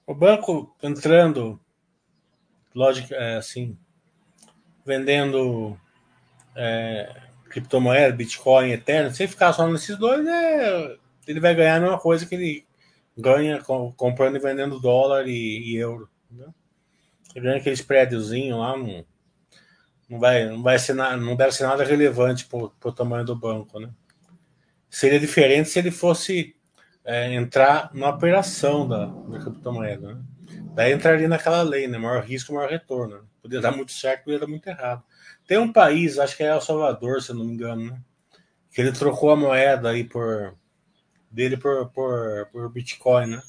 O banco entrando, lógico, é, assim, vendendo é, criptomoeda, Bitcoin, Ethereum, sem ficar só nesses dois, é, ele vai ganhar a mesma coisa que ele ganha comprando e vendendo dólar e, e euro. Né? Ele ganha aquele spreadzinho lá, não, não, vai, não, vai ser na, não deve ser nada relevante para o tamanho do banco. Né? Seria diferente se ele fosse é, entrar na operação da, da criptomoeda. Né? Daí entraria naquela lei, né? Maior risco, maior retorno. Né? Podia dar muito certo, podia dar muito errado. Tem um país, acho que é El Salvador, se não me engano, né? que ele trocou a moeda aí por dele por, por, por Bitcoin, né?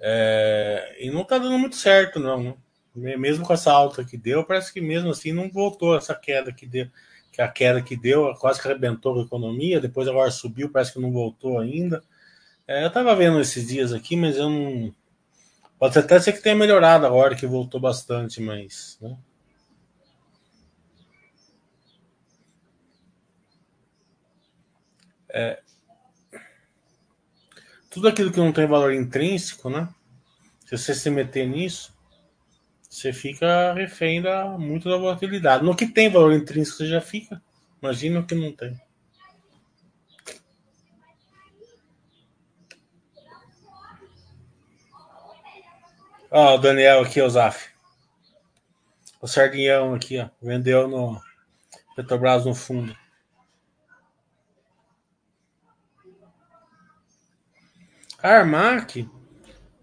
É, e não tá dando muito certo, não. Né? Mesmo com essa alta que deu, parece que mesmo assim não voltou essa queda que deu. Que a queda que deu quase que arrebentou a economia, depois agora subiu, parece que não voltou ainda. É, eu estava vendo esses dias aqui, mas eu não. Pode até ser que tenha melhorado agora, que voltou bastante, mas. Né? É... Tudo aquilo que não tem valor intrínseco, né? Se você se meter nisso. você fica refém da, muito da volatilidade. No que tem valor intrínseco, você já fica. Imagina o que não tem. Ó, o Daniel aqui, o Zaf. O Sardinhão aqui, ó. Vendeu no Petrobras no fundo. A Armac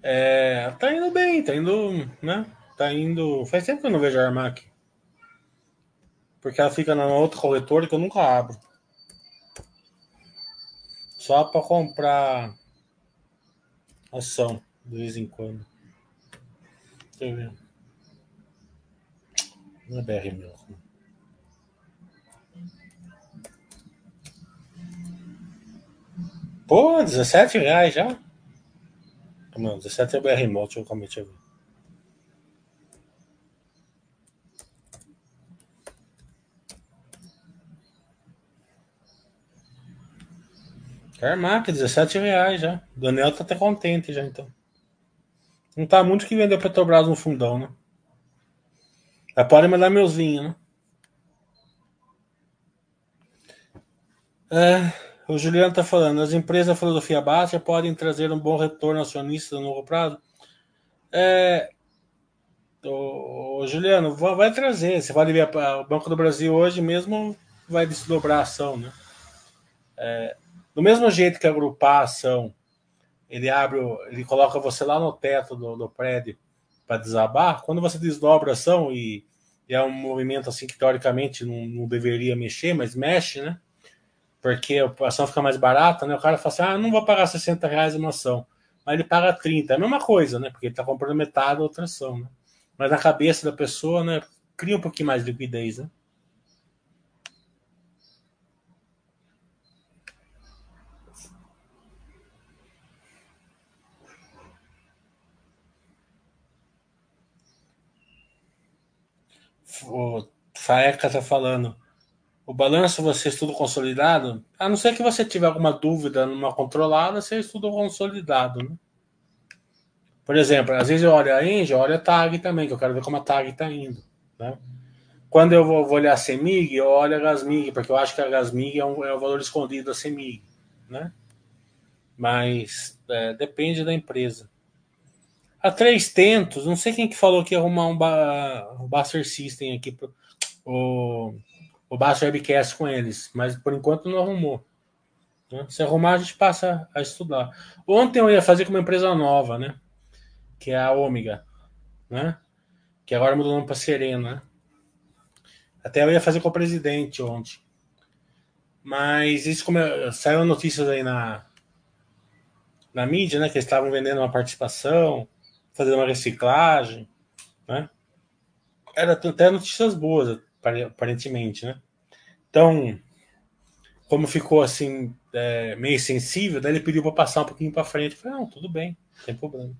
é, tá indo bem, tá indo, né? Tá indo. Faz tempo que eu não vejo a Armac. Porque ela fica na outra corretora que eu nunca abro. Só para comprar ação de vez em quando. Deixa. Não é BR mesmo. Pô, 17 reais já? Não, 17 é BR Mall, deixa eu comentar aqui. Carmack, 17 reais já. O Daniel tá até contente já, então. Não tá muito que vendeu Petrobras no fundão, né? Mas pode mandar meus vinhos, né? É. O Juliano está falando, as empresas da filosofia baixa podem trazer um bom retorno acionista no longo prazo. É, o, o Juliano, vai, vai, trazer. Você pode ver, o Banco do Brasil hoje mesmo vai desdobrar a ação. Né? É, do mesmo jeito que agrupar a ação, ele abre, ele coloca você lá no teto do, do prédio para desabar. Quando você desdobra a ação e, e, é um movimento assim que teoricamente não, não deveria mexer, mas mexe, né? porque a ação fica mais barata, né? O cara fala assim, ah, não vou pagar 60 reais uma ação. Mas ele paga 30. É a mesma coisa, né? Porque ele está comprando metade da outra ação, né? Mas na cabeça da pessoa, né? Cria um pouquinho mais de liquidez, né? O Faeca tá falando o balanço você estuda consolidado, a não ser que você tiver alguma dúvida numa controlada, você estuda consolidado, né? Por exemplo, às vezes eu olho a Engie, eu olho a TAG também, que eu quero ver como a TAG está indo, né? Quando eu vou, vou olhar a CEMIG, eu olho a Gasmig, porque eu acho que a Gasmig é, um, é o valor escondido da CEMIG, né? Mas é, depende da empresa. A Três Tentos, não sei quem que falou que ia arrumar um, ba, um Buster System aqui. Pro, o, o Baixo Webcast com eles, mas por enquanto não arrumou. Né? Se arrumar, a gente passa a estudar. Ontem eu ia fazer com uma empresa nova, né? Que é a Ômega, né? Que agora mudou o nome para Serena. Né? Até eu ia fazer com o presidente ontem. Mas isso como saiu notícias aí na, na mídia, né? Que eles estavam vendendo uma participação, fazendo uma reciclagem, né? Era até notícias boas aparentemente, né? Então, como ficou assim, é, meio sensível, daí ele pediu para passar um pouquinho para frente. Eu falei, não, tudo bem, não tem problema.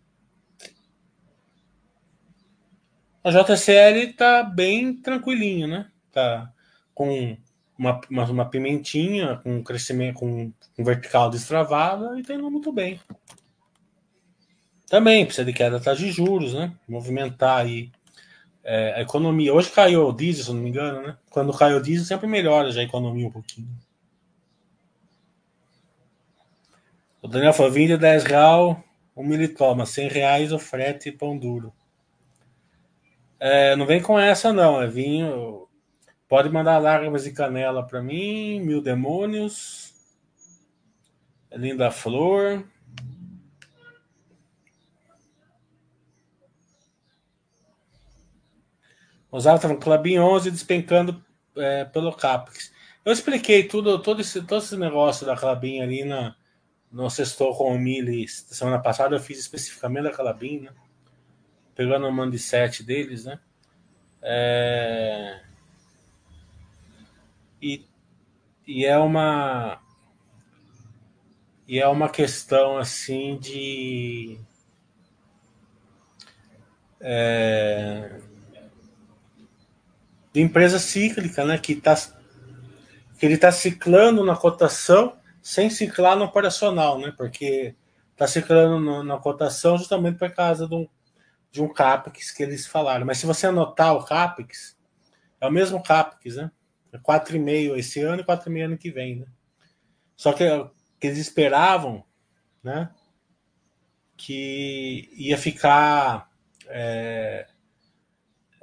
A JCL tá bem tranquilinho, né? Tá com uma, uma, uma pimentinha, com crescimento, com, com vertical destravada e tá indo muito bem. Também precisa de queda taxa de juros, né? Movimentar aí é, a economia. Hoje caiu o diesel, se não me engano, né? Quando cai o diesel, sempre melhora já a economia um pouquinho. O Daniel falou: 20 a 10 real, um militoma, 100 reais o frete e pão duro. É, não vem com essa, não. É vinho. Pode mandar lágrimas e canela para mim, mil demônios. É linda flor. Osava estava no Clubinho 11 despencando é, pelo Capex. Eu expliquei tudo, todo esse, todo esse negócio da Clabin ali na, no sextor com o Mili semana passada. Eu fiz especificamente da Clabin, né? Pegando o mando de 7 deles, né? É... E, e é uma e é uma questão assim de é, de empresa cíclica, né? Que, tá, que ele está ciclando na cotação sem ciclar no operacional, né? Porque está ciclando no, na cotação justamente por causa de um, de um CAPEX que eles falaram. Mas se você anotar o CAPEX, é o mesmo CAPEX, né? É 4,5 esse ano e 4,5 ano que vem, né? Só que, que eles esperavam, né? Que ia ficar. É,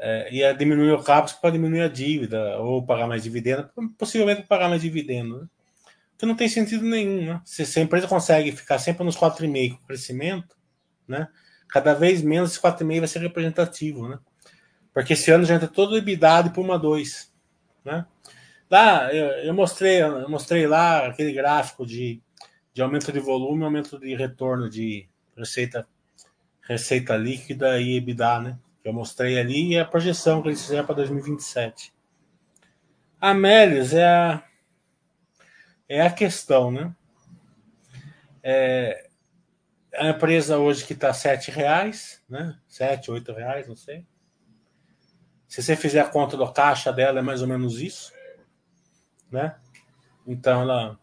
é, ia diminuir o CAPEX para diminuir a dívida, ou pagar mais dividendo, possivelmente pagar mais dividendo, né? Que não tem sentido nenhum, né? Se, se a empresa consegue ficar sempre nos 4,5 com crescimento, né? Cada vez menos esse 4,5 vai ser representativo, né? Porque esse ano já entra todo EBITDA por uma 2, né? Lá, eu, eu, mostrei, eu mostrei lá aquele gráfico de, de aumento de volume, aumento de retorno de receita, receita líquida e EBITDA, né? Que eu mostrei ali e a projeção que eles fizeram para 2027. A Melis é a, é a questão, né? É, a empresa hoje que está sete reais, né? Sete, oito reais, não sei. Se você fizer a conta do caixa dela, é mais ou menos isso, né? Então ela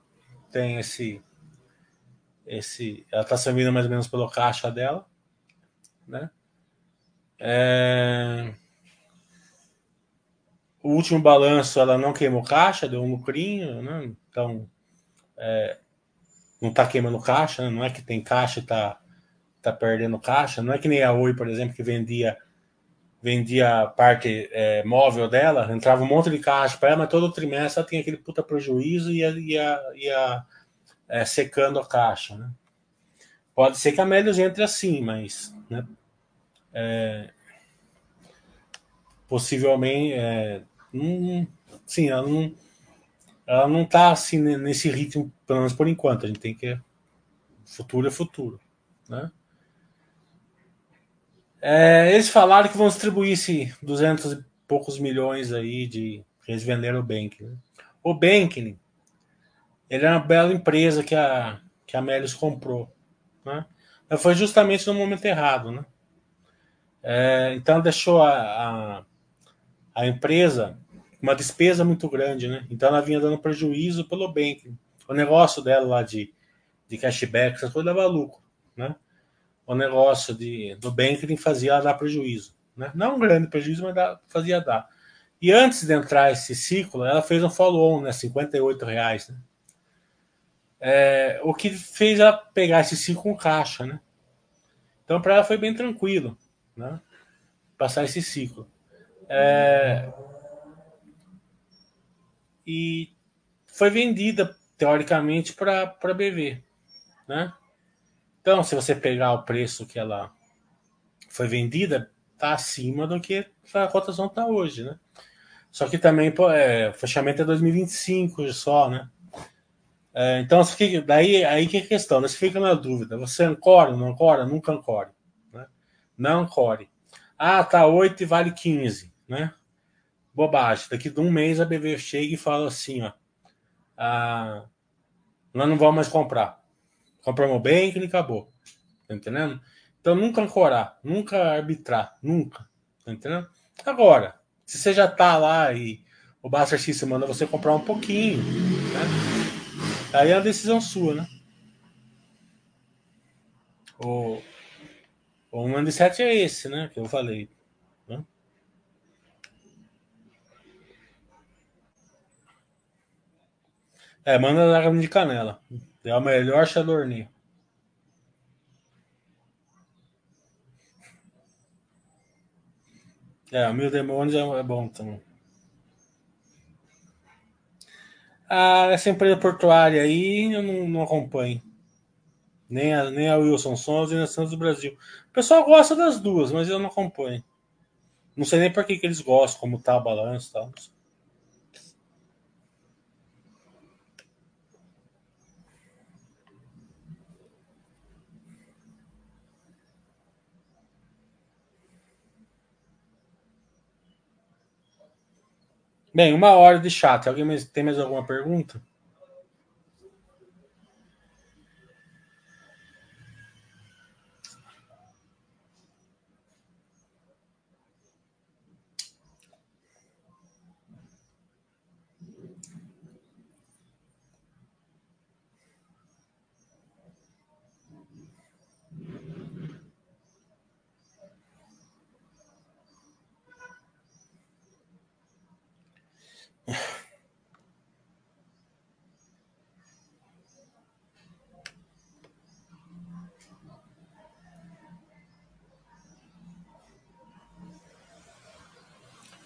tem esse, esse, ela está servindo mais ou menos pelo caixa dela, né? É... O último balanço ela não queimou caixa, deu um lucrinho, né? Então é, não está queimando caixa, né? não é que tem caixa e está tá perdendo caixa, não é que nem a Oi, por exemplo, que vendia vendia a parte é, móvel dela, entrava um monte de caixa para ela, mas todo trimestre ela tinha aquele puta prejuízo e ia, ia, ia é, secando a caixa. Né? Pode ser que a Melios entre assim, mas né, é, possivelmente é, sim, ela não ela não está assim nesse ritmo, pelo menos por enquanto. A gente tem que. Futuro é futuro. Né? É, eles falaram que vão distribuir esse 200 e poucos milhões aí de. Eles venderam o Banking. Né? O Banking, ele é uma bela empresa que a, que a Melius comprou. Né? Foi justamente no momento errado. Né? É, então deixou a, a, a empresa uma despesa muito grande, né? Então ela vinha dando prejuízo pelo banking. O negócio dela lá de, de cashback, essas coisas dava lucro, né? O negócio de, do banking fazia dar prejuízo, né? Não um grande prejuízo, mas dá, fazia dar. E antes de entrar esse ciclo, ela fez um follow-on, né? 58 reais, né? É, o que fez ela pegar esse ciclo com caixa, né? Então para ela foi bem tranquilo, né? Passar esse ciclo. É, e foi vendida, teoricamente, para a BV. Né? Então, se você pegar o preço que ela foi vendida, está acima do que a cotação está hoje. Né? Só que também pô, é, o fechamento é 2025 só, né? É, então, daí aí que é a questão, né? você fica na dúvida, você ancora, não ancora? Nunca ancore. Não ancore. Ah, tá 8 e vale 15, né? bobagem. Daqui de um mês a BV chega e fala assim, ó. Ah, nós não vamos mais comprar. Compramos bem e acabou. Tá entendendo? Então nunca ancorar, nunca arbitrar, nunca. Tá entendendo? Agora, se você já tá lá e o Buster System manda você comprar um pouquinho, né? Aí é a decisão sua, né? O, o 1 de 7 é esse, né? Que eu falei. É, manda lágrima de canela. É o melhor Chadorny. É, o Mil Demônios é, é bom também. Ah, essa empresa portuária aí eu não, não acompanho. Nem a, nem a Wilson Sons nem a Santos do Brasil. O pessoal gosta das duas, mas eu não acompanho. Não sei nem por que, que eles gostam, como tá o balanço e tal. Bem, uma hora de chat. Alguém tem mais alguma pergunta?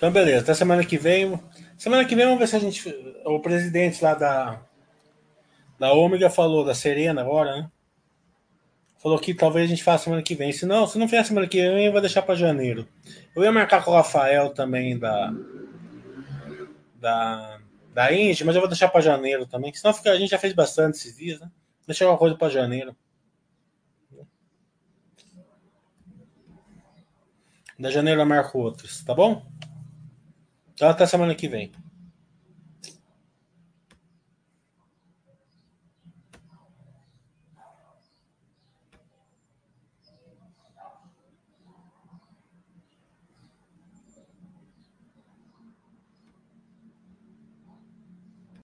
Então, beleza. Até semana que vem. Semana que vem vamos ver se a gente. O presidente lá da. Da Ômega falou, da Serena agora, né? Falou que talvez a gente faça semana que vem. Se não, se não fizer semana que vem, eu vou deixar para janeiro. Eu ia marcar com o Rafael também da. Da. Da Indy, mas eu vou deixar para janeiro também. Senão fica, a gente já fez bastante esses dias, né? Deixar uma coisa para janeiro. Da janeiro eu marco outros, tá bom? Então até semana que vem.